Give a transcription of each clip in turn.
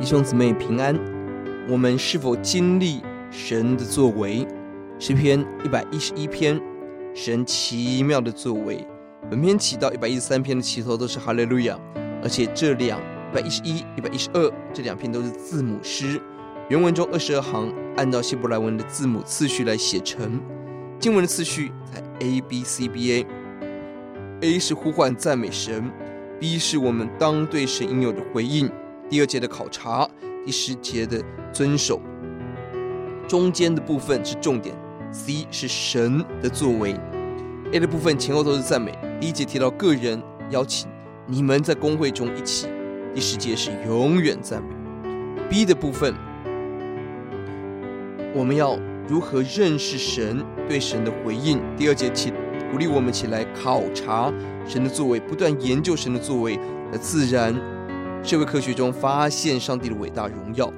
弟兄姊妹平安，我们是否经历神的作为？诗篇一百一十一篇，神奇妙的作为。本篇起到一百一十三篇的起头都是哈利路亚，而且这两一百一十一、一百一十二这两篇都是字母诗。原文中二十二行按照希伯来文的字母次序来写成，经文的次序在 A B C B A。A 是呼唤赞美神，B 是我们当对神应有的回应。第二节的考察，第十节的遵守，中间的部分是重点。C 是神的作为，A 的部分前后都是赞美。第一节提到个人邀请你们在公会中一起，第十节是永远赞美。B 的部分，我们要如何认识神对神的回应？第二节起鼓励我们起来考察神的作为，不断研究神的作为，那自然。社会科学中发现上帝的伟大荣耀。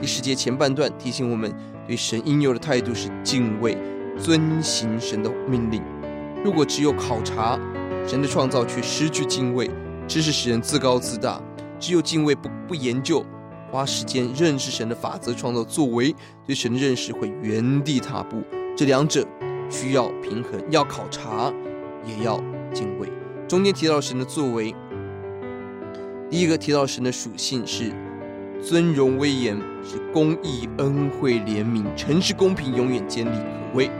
第十节前半段提醒我们，对神应有的态度是敬畏、遵行神的命令。如果只有考察神的创造，却失去敬畏，知识使人自高自大；只有敬畏不不研究，花时间认识神的法则、创造作为，对神的认识会原地踏步。这两者需要平衡，要考察，也要敬畏。中间提到神的作为。第一个提到神的属性是尊荣威严，是公义恩惠怜悯，诚实公平，永远坚立可畏。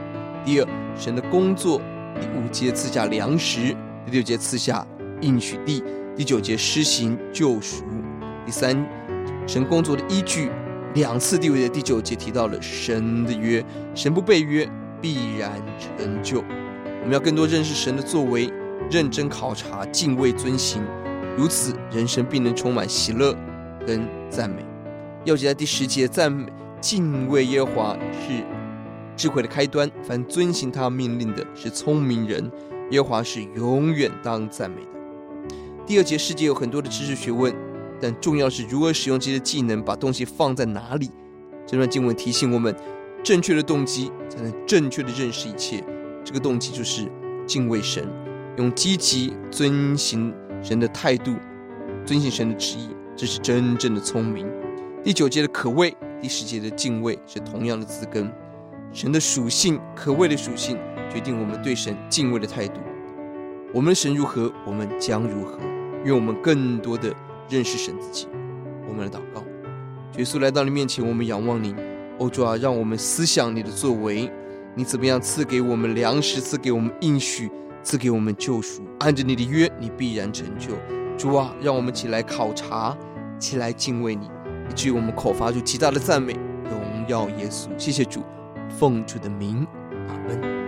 第二，神的工作，第五节赐下粮食，第六节赐下应许地，第九节施行救赎。第三，神工作的依据，两次第五节、第九节提到了神的约，神不背约，必然成就。我们要更多认识神的作为，认真考察，敬畏遵行。如此，人生必能充满喜乐跟赞美。要记在第十节，赞美敬畏耶和华是智慧的开端。凡遵行他命令的，是聪明人。耶和华是永远当赞美的。第二节，世界有很多的知识学问，但重要是如何使用这些技能，把东西放在哪里。这段经文提醒我们，正确的动机才能正确的认识一切。这个动机就是敬畏神，用积极遵行。神的态度，遵行神的旨意，这是真正的聪明。第九节的可畏，第十节的敬畏是同样的字根。神的属性，可畏的属性，决定我们对神敬畏的态度。我们的神如何，我们将如何。愿我们更多的认识神自己。我们来祷告：耶稣来到你面前，我们仰望您。哦，主啊，让我们思想你的作为，你怎么样赐给我们粮食，赐给我们应许。赐给我们救赎，按着你的约，你必然成就。主啊，让我们起来考察，起来敬畏你，以至于我们口发出极大的赞美，荣耀耶稣。谢谢主，奉主的名，阿门。